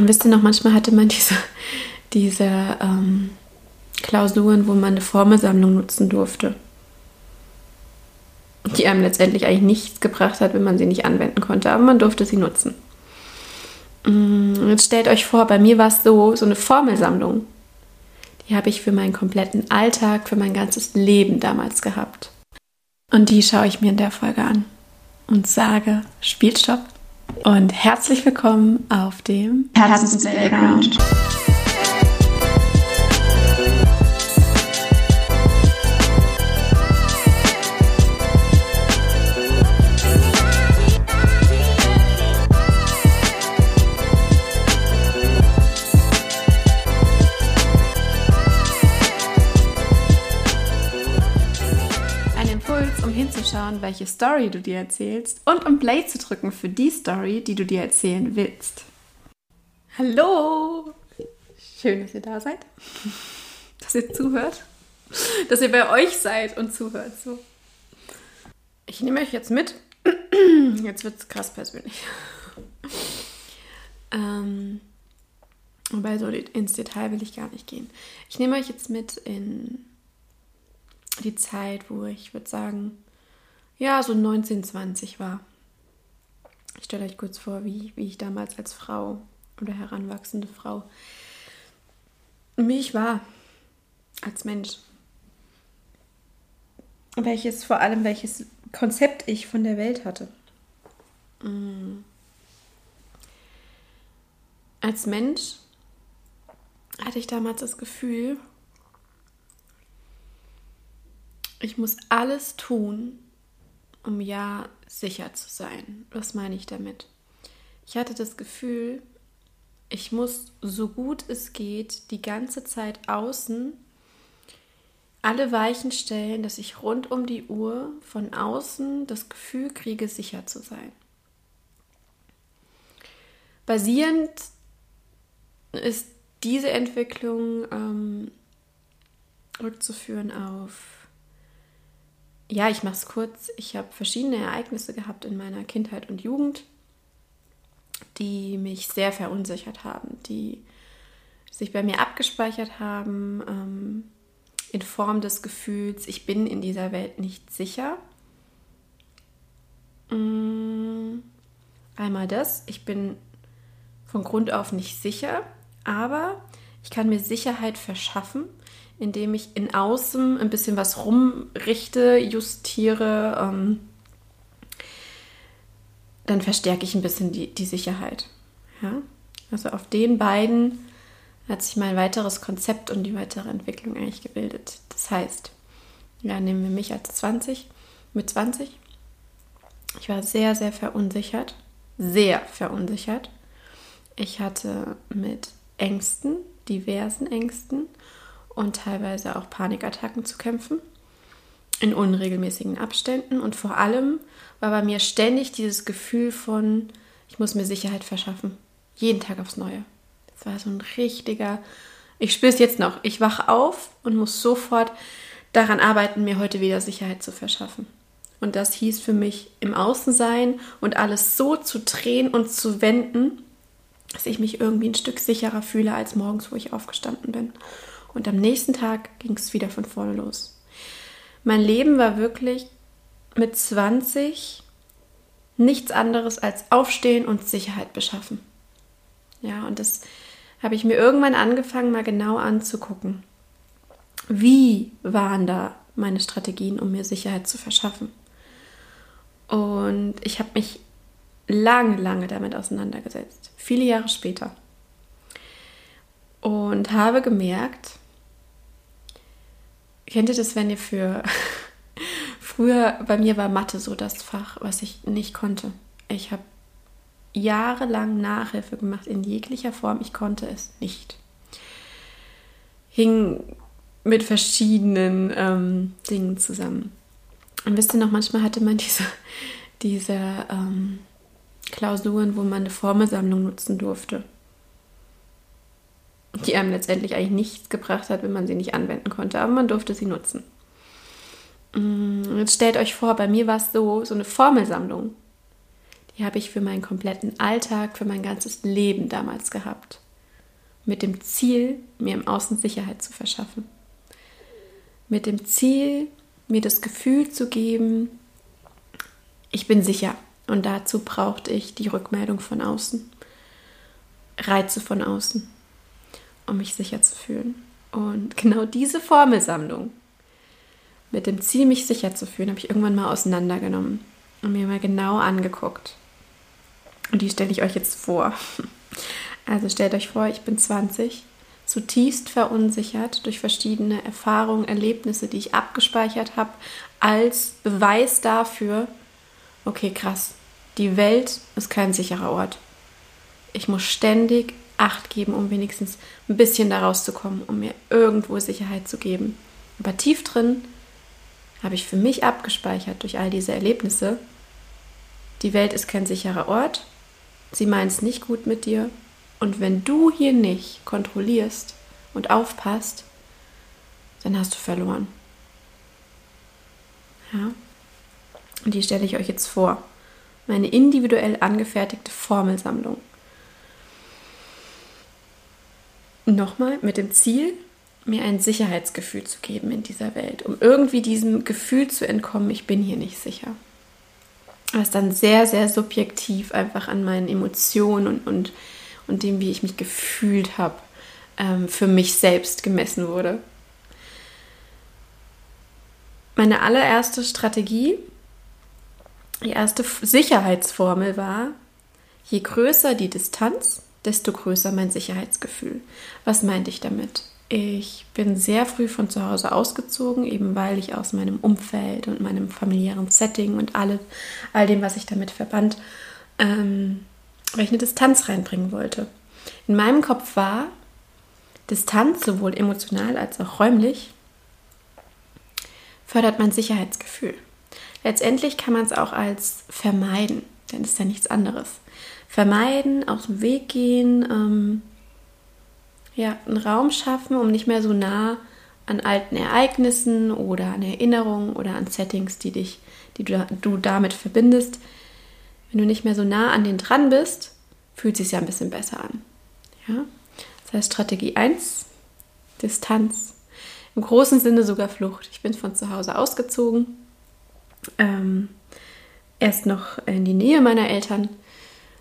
Und wisst ihr noch, manchmal hatte man diese, diese ähm, Klausuren, wo man eine Formelsammlung nutzen durfte. Die einem letztendlich eigentlich nichts gebracht hat, wenn man sie nicht anwenden konnte, aber man durfte sie nutzen. Mm, jetzt stellt euch vor, bei mir war es so, so eine Formelsammlung. Die habe ich für meinen kompletten Alltag, für mein ganzes Leben damals gehabt. Und die schaue ich mir in der Folge an und sage, Spielstopp und herzlich willkommen auf dem Herzens Hinzuschauen, welche Story du dir erzählst und um Play zu drücken für die Story, die du dir erzählen willst. Hallo! Schön, dass ihr da seid, dass ihr zuhört, dass ihr bei euch seid und zuhört. So. Ich nehme euch jetzt mit. Jetzt wird es krass persönlich. Ähm, wobei so ins Detail will ich gar nicht gehen. Ich nehme euch jetzt mit in die Zeit, wo ich würde sagen, ja, so 19, 20 war. Ich stelle euch kurz vor, wie, wie ich damals als Frau oder heranwachsende Frau, wie ich war als Mensch. Welches, vor allem welches Konzept ich von der Welt hatte. Mm. Als Mensch hatte ich damals das Gefühl, ich muss alles tun, um ja sicher zu sein. Was meine ich damit? Ich hatte das Gefühl, ich muss so gut es geht die ganze Zeit außen alle Weichen stellen, dass ich rund um die Uhr von außen das Gefühl kriege, sicher zu sein. Basierend ist diese Entwicklung ähm, rückzuführen auf ja, ich mache es kurz. Ich habe verschiedene Ereignisse gehabt in meiner Kindheit und Jugend, die mich sehr verunsichert haben, die sich bei mir abgespeichert haben ähm, in Form des Gefühls, ich bin in dieser Welt nicht sicher. Mm, einmal das, ich bin von Grund auf nicht sicher, aber ich kann mir Sicherheit verschaffen, indem ich in Außen ein bisschen was rumrichte, justiere, ähm, dann verstärke ich ein bisschen die, die Sicherheit. Ja? Also auf den beiden hat sich mein weiteres Konzept und die weitere Entwicklung eigentlich gebildet. Das heißt, ja, nehmen wir mich als 20, mit 20. Ich war sehr, sehr verunsichert, sehr verunsichert. Ich hatte mit Ängsten, diversen Ängsten und teilweise auch Panikattacken zu kämpfen in unregelmäßigen Abständen und vor allem war bei mir ständig dieses Gefühl von, ich muss mir Sicherheit verschaffen. Jeden Tag aufs Neue. Das war so ein richtiger, ich spüre es jetzt noch, ich wache auf und muss sofort daran arbeiten, mir heute wieder Sicherheit zu verschaffen. Und das hieß für mich im Außensein und alles so zu drehen und zu wenden, dass ich mich irgendwie ein Stück sicherer fühle als morgens, wo ich aufgestanden bin. Und am nächsten Tag ging es wieder von vorne los. Mein Leben war wirklich mit 20 nichts anderes als aufstehen und Sicherheit beschaffen. Ja, und das habe ich mir irgendwann angefangen, mal genau anzugucken. Wie waren da meine Strategien, um mir Sicherheit zu verschaffen? Und ich habe mich lange, lange damit auseinandergesetzt, viele Jahre später. Und habe gemerkt, Kennt ihr das, wenn ihr für... Früher, bei mir war Mathe so das Fach, was ich nicht konnte. Ich habe jahrelang Nachhilfe gemacht in jeglicher Form. Ich konnte es nicht. Hing mit verschiedenen ähm, Dingen zusammen. Und wisst ihr noch, manchmal hatte man diese, diese ähm, Klausuren, wo man eine Formelsammlung nutzen durfte die einem letztendlich eigentlich nichts gebracht hat, wenn man sie nicht anwenden konnte, aber man durfte sie nutzen. Mm, jetzt stellt euch vor, bei mir war es so, so eine Formelsammlung. die habe ich für meinen kompletten Alltag, für mein ganzes Leben damals gehabt. Mit dem Ziel, mir im Außen Sicherheit zu verschaffen. Mit dem Ziel, mir das Gefühl zu geben, ich bin sicher. Und dazu brauchte ich die Rückmeldung von außen, Reize von außen, um mich sicher zu fühlen. Und genau diese Formelsammlung mit dem Ziel, mich sicher zu fühlen, habe ich irgendwann mal auseinandergenommen und mir mal genau angeguckt. Und die stelle ich euch jetzt vor. Also stellt euch vor, ich bin 20, zutiefst verunsichert durch verschiedene Erfahrungen, Erlebnisse, die ich abgespeichert habe, als Beweis dafür, okay, krass, die Welt ist kein sicherer Ort. Ich muss ständig Acht geben, um wenigstens ein bisschen da rauszukommen, um mir irgendwo Sicherheit zu geben. Aber tief drin habe ich für mich abgespeichert durch all diese Erlebnisse, die Welt ist kein sicherer Ort, sie meint es nicht gut mit dir und wenn du hier nicht kontrollierst und aufpasst, dann hast du verloren. Ja? Und die stelle ich euch jetzt vor. Meine individuell angefertigte Formelsammlung. Nochmal mit dem Ziel, mir ein Sicherheitsgefühl zu geben in dieser Welt, um irgendwie diesem Gefühl zu entkommen, ich bin hier nicht sicher. Was dann sehr, sehr subjektiv einfach an meinen Emotionen und, und, und dem, wie ich mich gefühlt habe, ähm, für mich selbst gemessen wurde. Meine allererste Strategie die erste Sicherheitsformel war, je größer die Distanz, desto größer mein Sicherheitsgefühl. Was meinte ich damit? Ich bin sehr früh von zu Hause ausgezogen, eben weil ich aus meinem Umfeld und meinem familiären Setting und alle, all dem, was ich damit verband, ähm, eine Distanz reinbringen wollte. In meinem Kopf war Distanz, sowohl emotional als auch räumlich, fördert mein Sicherheitsgefühl. Letztendlich kann man es auch als vermeiden, denn es ist ja nichts anderes. Vermeiden, aus dem Weg gehen, ähm, ja, einen Raum schaffen, um nicht mehr so nah an alten Ereignissen oder an Erinnerungen oder an Settings, die dich, die du, du damit verbindest. Wenn du nicht mehr so nah an den dran bist, fühlt es sich ja ein bisschen besser an. Ja? Das heißt Strategie 1, Distanz. Im großen Sinne sogar Flucht. Ich bin von zu Hause ausgezogen, ähm, erst noch in die Nähe meiner Eltern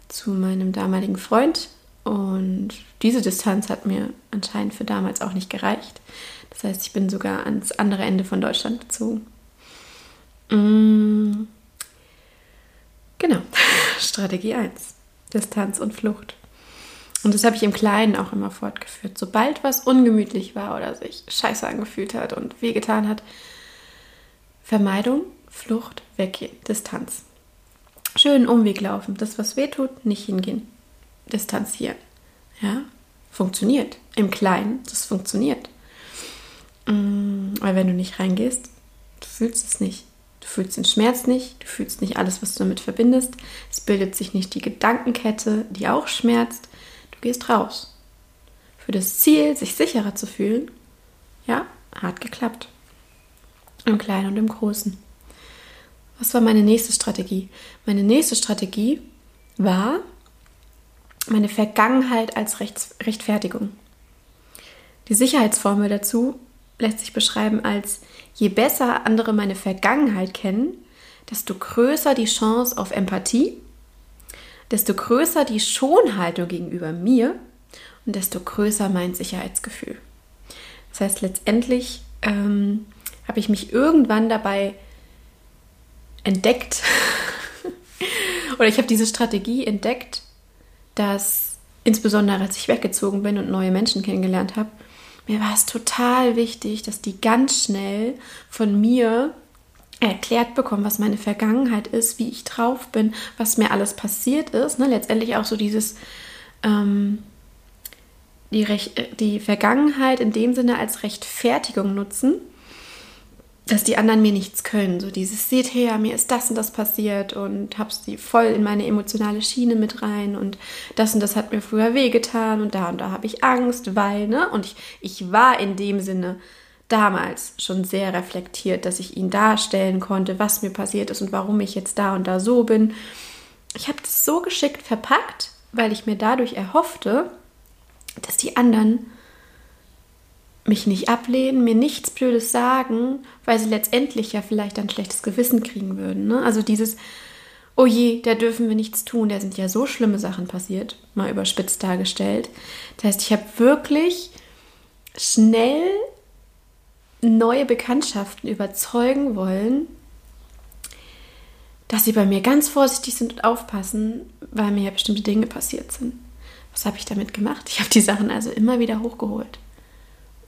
zu meinem damaligen Freund. Und diese Distanz hat mir anscheinend für damals auch nicht gereicht. Das heißt, ich bin sogar ans andere Ende von Deutschland gezogen. Mm. Genau, Strategie 1. Distanz und Flucht. Und das habe ich im Kleinen auch immer fortgeführt. Sobald was ungemütlich war oder sich scheiße angefühlt hat und wehgetan hat, Vermeidung Flucht, weggehen, Distanz. Schön Umweg laufen, das, was weh tut, nicht hingehen. Distanzieren. Ja, funktioniert. Im Kleinen, das funktioniert. Mm, weil wenn du nicht reingehst, du fühlst es nicht. Du fühlst den Schmerz nicht, du fühlst nicht alles, was du damit verbindest. Es bildet sich nicht die Gedankenkette, die auch schmerzt. Du gehst raus. Für das Ziel, sich sicherer zu fühlen, ja, hat geklappt. Im Kleinen und im Großen. Was war meine nächste Strategie? Meine nächste Strategie war meine Vergangenheit als Rechts Rechtfertigung. Die Sicherheitsformel dazu lässt sich beschreiben als je besser andere meine Vergangenheit kennen, desto größer die Chance auf Empathie, desto größer die Schonhaltung gegenüber mir und desto größer mein Sicherheitsgefühl. Das heißt, letztendlich ähm, habe ich mich irgendwann dabei entdeckt, oder ich habe diese Strategie entdeckt, dass insbesondere als ich weggezogen bin und neue Menschen kennengelernt habe, mir war es total wichtig, dass die ganz schnell von mir erklärt bekommen, was meine Vergangenheit ist, wie ich drauf bin, was mir alles passiert ist. Ne? Letztendlich auch so dieses ähm, die, Rech die Vergangenheit in dem Sinne als Rechtfertigung nutzen dass die anderen mir nichts können. So dieses, seht her, mir ist das und das passiert und hab sie voll in meine emotionale Schiene mit rein und das und das hat mir früher wehgetan und da und da habe ich Angst, weil, ne? Und ich, ich war in dem Sinne damals schon sehr reflektiert, dass ich ihn darstellen konnte, was mir passiert ist und warum ich jetzt da und da so bin. ich habe das so geschickt verpackt, weil ich mir dadurch erhoffte, dass die anderen mich nicht ablehnen, mir nichts Blödes sagen, weil sie letztendlich ja vielleicht ein schlechtes Gewissen kriegen würden. Ne? Also dieses, oh je, da dürfen wir nichts tun, da sind ja so schlimme Sachen passiert, mal überspitzt dargestellt. Das heißt, ich habe wirklich schnell neue Bekanntschaften überzeugen wollen, dass sie bei mir ganz vorsichtig sind und aufpassen, weil mir ja bestimmte Dinge passiert sind. Was habe ich damit gemacht? Ich habe die Sachen also immer wieder hochgeholt.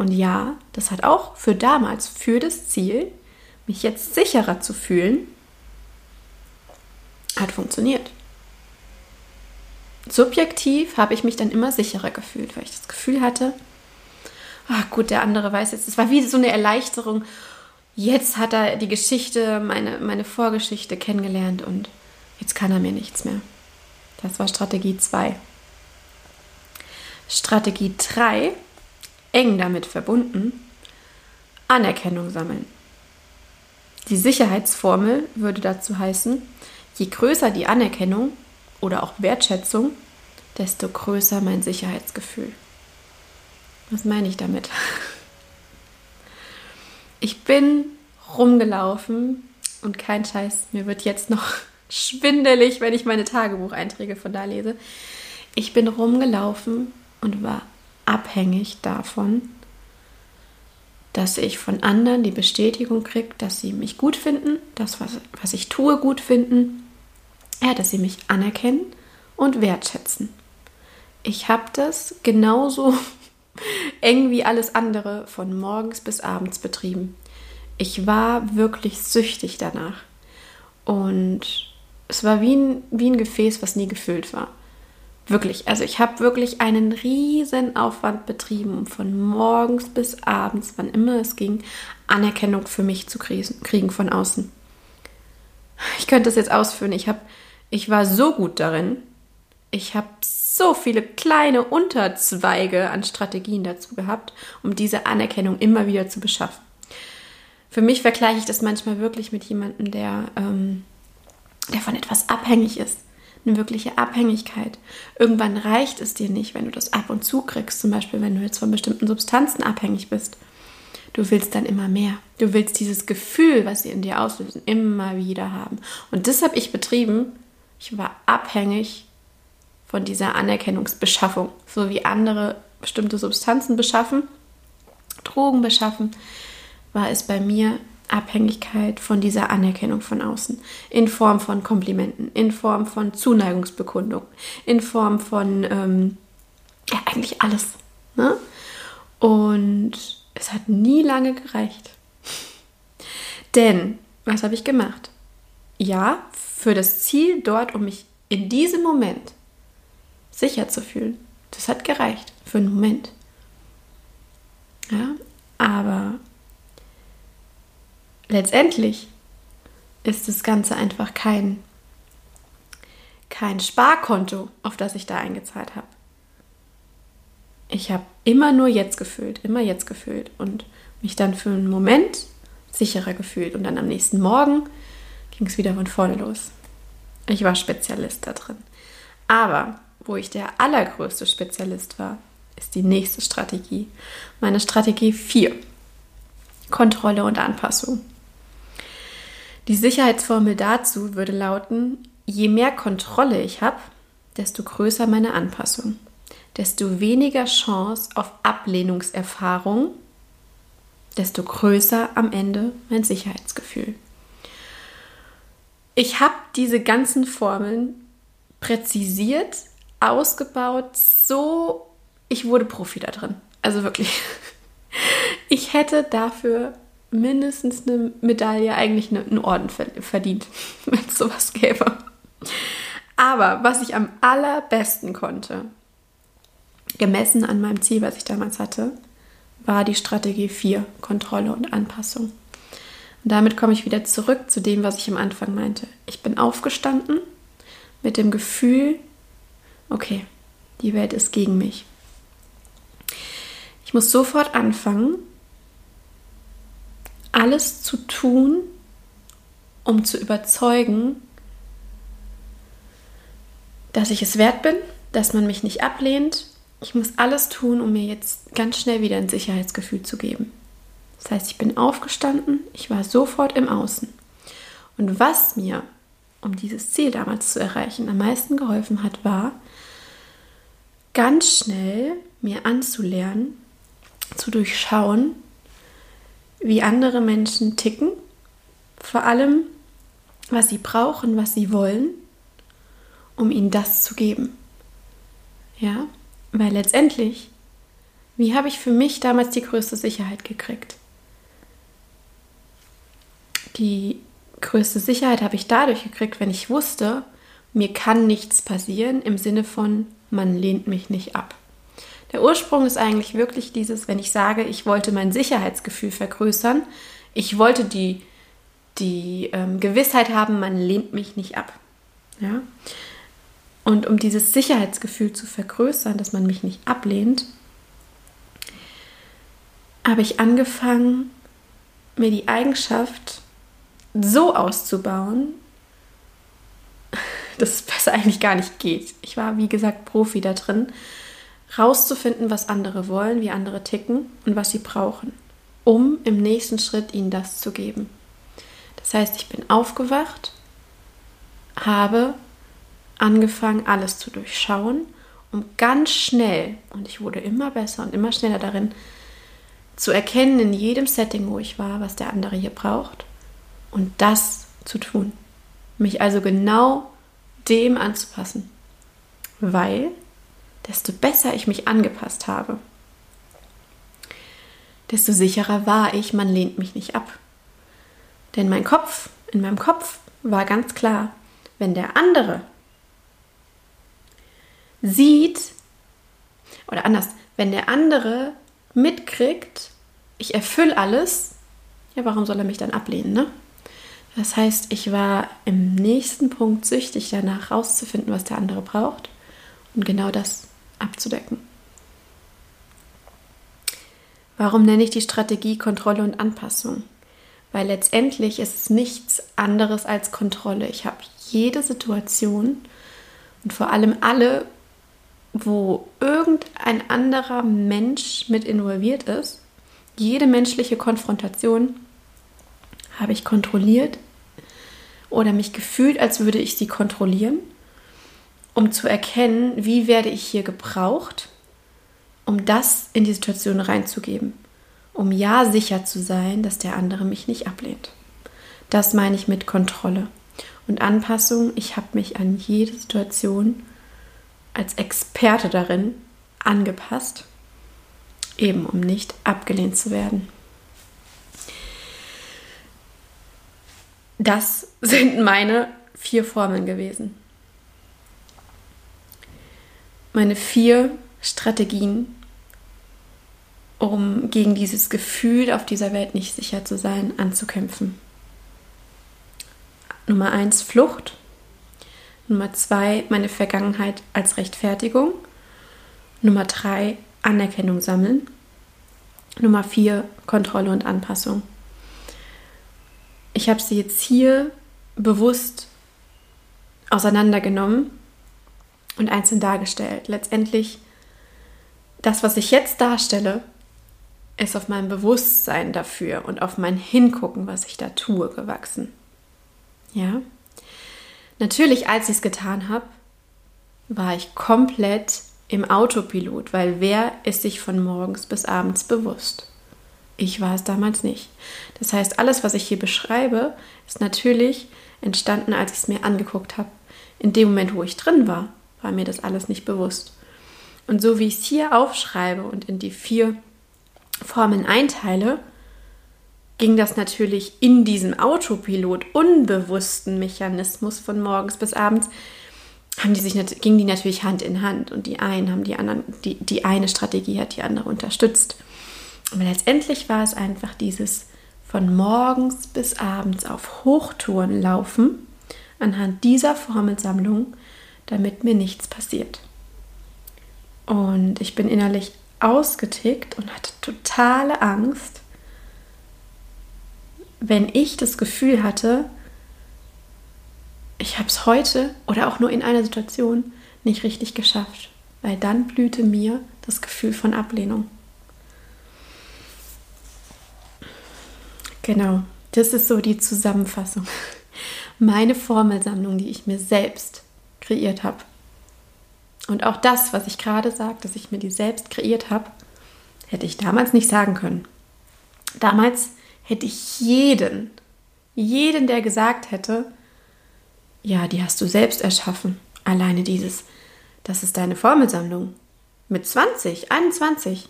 Und ja, das hat auch für damals, für das Ziel, mich jetzt sicherer zu fühlen, hat funktioniert. Subjektiv habe ich mich dann immer sicherer gefühlt, weil ich das Gefühl hatte, ach gut, der andere weiß jetzt, es war wie so eine Erleichterung, jetzt hat er die Geschichte, meine, meine Vorgeschichte kennengelernt und jetzt kann er mir nichts mehr. Das war Strategie 2. Strategie 3, eng damit verbunden, Anerkennung sammeln. Die Sicherheitsformel würde dazu heißen, je größer die Anerkennung oder auch Wertschätzung, desto größer mein Sicherheitsgefühl. Was meine ich damit? Ich bin rumgelaufen und kein Scheiß, mir wird jetzt noch schwindelig, wenn ich meine Tagebucheinträge von da lese. Ich bin rumgelaufen und war abhängig davon, dass ich von anderen die Bestätigung kriege, dass sie mich gut finden, das, was, was ich tue, gut finden, ja, dass sie mich anerkennen und wertschätzen. Ich habe das genauso eng wie alles andere von morgens bis abends betrieben. Ich war wirklich süchtig danach. Und es war wie ein, wie ein Gefäß, was nie gefüllt war. Wirklich, also ich habe wirklich einen riesen Aufwand betrieben, um von morgens bis abends, wann immer es ging, Anerkennung für mich zu kriegen von außen. Ich könnte das jetzt ausführen. Ich, hab, ich war so gut darin. Ich habe so viele kleine Unterzweige an Strategien dazu gehabt, um diese Anerkennung immer wieder zu beschaffen. Für mich vergleiche ich das manchmal wirklich mit jemandem, der, ähm, der von etwas abhängig ist. Eine wirkliche Abhängigkeit. Irgendwann reicht es dir nicht, wenn du das ab und zu kriegst, zum Beispiel wenn du jetzt von bestimmten Substanzen abhängig bist. Du willst dann immer mehr. Du willst dieses Gefühl, was sie in dir auslösen, immer wieder haben. Und das habe ich betrieben. Ich war abhängig von dieser Anerkennungsbeschaffung, so wie andere bestimmte Substanzen beschaffen, Drogen beschaffen, war es bei mir Abhängigkeit von dieser Anerkennung von außen, in Form von Komplimenten, in Form von Zuneigungsbekundung, in Form von ähm, ja eigentlich alles. Ne? Und es hat nie lange gereicht. Denn was habe ich gemacht? Ja, für das Ziel dort, um mich in diesem Moment sicher zu fühlen. Das hat gereicht für einen Moment. Ja, aber letztendlich ist das Ganze einfach kein, kein Sparkonto, auf das ich da eingezahlt habe. Ich habe immer nur jetzt gefühlt, immer jetzt gefühlt und mich dann für einen Moment sicherer gefühlt. Und dann am nächsten Morgen ging es wieder von vorne los. Ich war Spezialist da drin. Aber wo ich der allergrößte Spezialist war, ist die nächste Strategie. Meine Strategie 4. Kontrolle und Anpassung. Die Sicherheitsformel dazu würde lauten, je mehr Kontrolle ich habe, desto größer meine Anpassung, desto weniger Chance auf Ablehnungserfahrung, desto größer am Ende mein Sicherheitsgefühl. Ich habe diese ganzen Formeln präzisiert ausgebaut, so, ich wurde Profi da drin. Also wirklich. Ich hätte dafür mindestens eine Medaille, eigentlich einen Orden verdient, wenn es sowas gäbe. Aber was ich am allerbesten konnte, gemessen an meinem Ziel, was ich damals hatte, war die Strategie 4, Kontrolle und Anpassung. Und damit komme ich wieder zurück zu dem, was ich am Anfang meinte. Ich bin aufgestanden mit dem Gefühl, okay, die Welt ist gegen mich. Ich muss sofort anfangen, alles zu tun, um zu überzeugen, dass ich es wert bin, dass man mich nicht ablehnt. Ich muss alles tun, um mir jetzt ganz schnell wieder ein Sicherheitsgefühl zu geben. Das heißt, ich bin aufgestanden, ich war sofort im Außen. Und was mir, um dieses Ziel damals zu erreichen, am meisten geholfen hat, war, ganz schnell mir anzulernen, zu durchschauen, wie andere Menschen ticken, vor allem, was sie brauchen, was sie wollen, um ihnen das zu geben. Ja, weil letztendlich, wie habe ich für mich damals die größte Sicherheit gekriegt? Die größte Sicherheit habe ich dadurch gekriegt, wenn ich wusste, mir kann nichts passieren im Sinne von, man lehnt mich nicht ab. Der Ursprung ist eigentlich wirklich dieses, wenn ich sage, ich wollte mein Sicherheitsgefühl vergrößern, ich wollte die, die ähm, Gewissheit haben, man lehnt mich nicht ab. Ja? Und um dieses Sicherheitsgefühl zu vergrößern, dass man mich nicht ablehnt, habe ich angefangen, mir die Eigenschaft so auszubauen, dass es besser eigentlich gar nicht geht. Ich war, wie gesagt, Profi da drin, rauszufinden, was andere wollen, wie andere ticken und was sie brauchen, um im nächsten Schritt ihnen das zu geben. Das heißt, ich bin aufgewacht, habe angefangen, alles zu durchschauen, um ganz schnell, und ich wurde immer besser und immer schneller darin, zu erkennen in jedem Setting, wo ich war, was der andere hier braucht und das zu tun. Mich also genau dem anzupassen. Weil, desto besser ich mich angepasst habe, desto sicherer war ich, man lehnt mich nicht ab. Denn mein Kopf, in meinem Kopf war ganz klar, wenn der andere sieht, oder anders, wenn der andere mitkriegt, ich erfülle alles, ja, warum soll er mich dann ablehnen, ne? Das heißt, ich war im nächsten Punkt süchtig danach, rauszufinden, was der andere braucht und genau das abzudecken. Warum nenne ich die Strategie Kontrolle und Anpassung? Weil letztendlich ist es nichts anderes als Kontrolle. Ich habe jede Situation und vor allem alle, wo irgendein anderer Mensch mit involviert ist, jede menschliche Konfrontation habe ich kontrolliert oder mich gefühlt, als würde ich sie kontrollieren, um zu erkennen, wie werde ich hier gebraucht, um das in die Situation reinzugeben, um ja sicher zu sein, dass der andere mich nicht ablehnt. Das meine ich mit Kontrolle. Und Anpassung, ich habe mich an jede Situation als Experte darin angepasst, eben um nicht abgelehnt zu werden. Das sind meine vier Formeln gewesen. Meine vier Strategien, um gegen dieses Gefühl, auf dieser Welt nicht sicher zu sein, anzukämpfen. Nummer eins Flucht. Nummer zwei meine Vergangenheit als Rechtfertigung. Nummer drei Anerkennung sammeln. Nummer vier Kontrolle und Anpassung ich habe sie jetzt hier bewusst auseinandergenommen und einzeln dargestellt. Letztendlich, das, was ich jetzt darstelle, ist auf mein Bewusstsein dafür und auf mein Hingucken, was ich da tue, gewachsen. Ja? Natürlich, als ich es getan habe, war ich komplett im Autopilot, weil wer ist sich von morgens bis abends bewusst? Ich war es damals nicht. Das heißt, alles, was ich hier beschreibe, ist natürlich entstanden, als ich es mir angeguckt habe. In dem Moment, wo ich drin war, war mir das alles nicht bewusst. Und so wie ich es hier aufschreibe und in die vier Formeln einteile, ging das natürlich in diesem Autopilot unbewussten Mechanismus von morgens bis abends, haben die sich, gingen die natürlich Hand in Hand und die einen haben die anderen, die, die eine Strategie hat die andere unterstützt. Aber letztendlich war es einfach dieses von morgens bis abends auf Hochtouren laufen anhand dieser Formelsammlung, damit mir nichts passiert. Und ich bin innerlich ausgetickt und hatte totale Angst, wenn ich das Gefühl hatte, ich habe es heute oder auch nur in einer Situation nicht richtig geschafft, weil dann blühte mir das Gefühl von Ablehnung. Genau, das ist so die Zusammenfassung. Meine Formelsammlung, die ich mir selbst kreiert habe. Und auch das, was ich gerade sage, dass ich mir die selbst kreiert habe, hätte ich damals nicht sagen können. Damals hätte ich jeden, jeden, der gesagt hätte, ja, die hast du selbst erschaffen. Alleine dieses, das ist deine Formelsammlung. Mit 20, 21.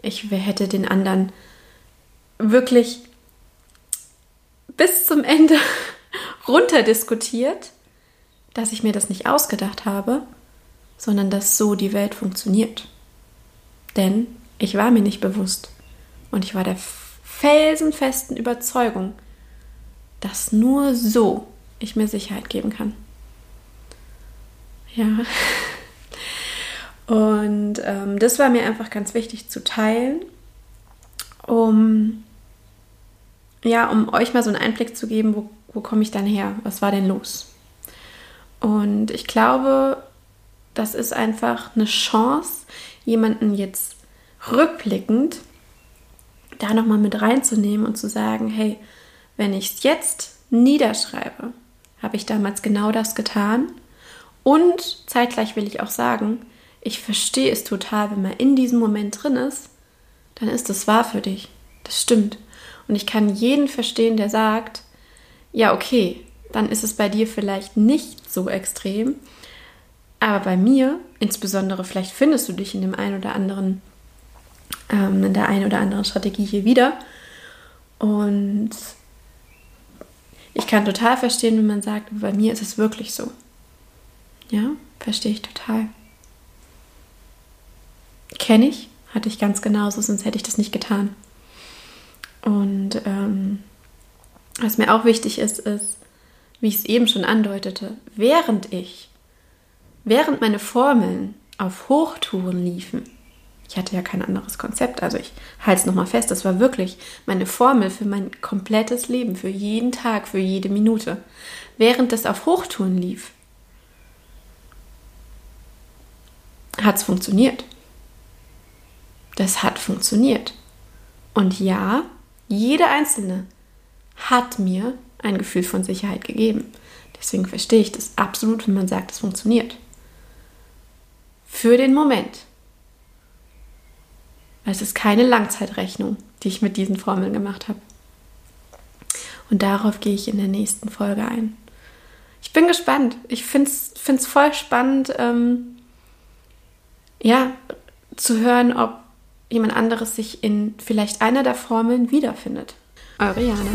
Ich hätte den anderen wirklich bis zum Ende runterdiskutiert, dass ich mir das nicht ausgedacht habe, sondern dass so die Welt funktioniert. Denn ich war mir nicht bewusst und ich war der felsenfesten Überzeugung, dass nur so ich mir Sicherheit geben kann. Ja. Und ähm, das war mir einfach ganz wichtig zu teilen, um ja, um euch mal so einen Einblick zu geben, wo, wo komme ich dann her? Was war denn los? Und ich glaube, das ist einfach eine Chance, jemanden jetzt rückblickend da nochmal mit reinzunehmen und zu sagen, hey, wenn ich es jetzt niederschreibe, habe ich damals genau das getan. Und zeitgleich will ich auch sagen, ich verstehe es total, wenn man in diesem Moment drin ist, dann ist es wahr für dich. Das stimmt. Und ich kann jeden verstehen, der sagt, ja, okay, dann ist es bei dir vielleicht nicht so extrem. Aber bei mir, insbesondere vielleicht findest du dich in dem einen oder anderen, ähm, in der einen oder anderen Strategie hier wieder. Und ich kann total verstehen, wenn man sagt, bei mir ist es wirklich so. Ja, verstehe ich total. Kenne ich, hatte ich ganz genauso, sonst hätte ich das nicht getan. Und ähm, was mir auch wichtig ist, ist, wie ich es eben schon andeutete, während ich, während meine Formeln auf Hochtouren liefen, ich hatte ja kein anderes Konzept. Also ich halte es nochmal fest, das war wirklich meine Formel für mein komplettes Leben, für jeden Tag, für jede Minute. Während das auf Hochtouren lief, hat es funktioniert. Das hat funktioniert. Und ja, jede einzelne hat mir ein Gefühl von Sicherheit gegeben. Deswegen verstehe ich das absolut, wenn man sagt, es funktioniert. Für den Moment. Es ist keine Langzeitrechnung, die ich mit diesen Formeln gemacht habe. Und darauf gehe ich in der nächsten Folge ein. Ich bin gespannt. Ich finde es voll spannend, ähm, ja, zu hören, ob jemand anderes sich in vielleicht einer der Formeln wiederfindet. Eure Jana.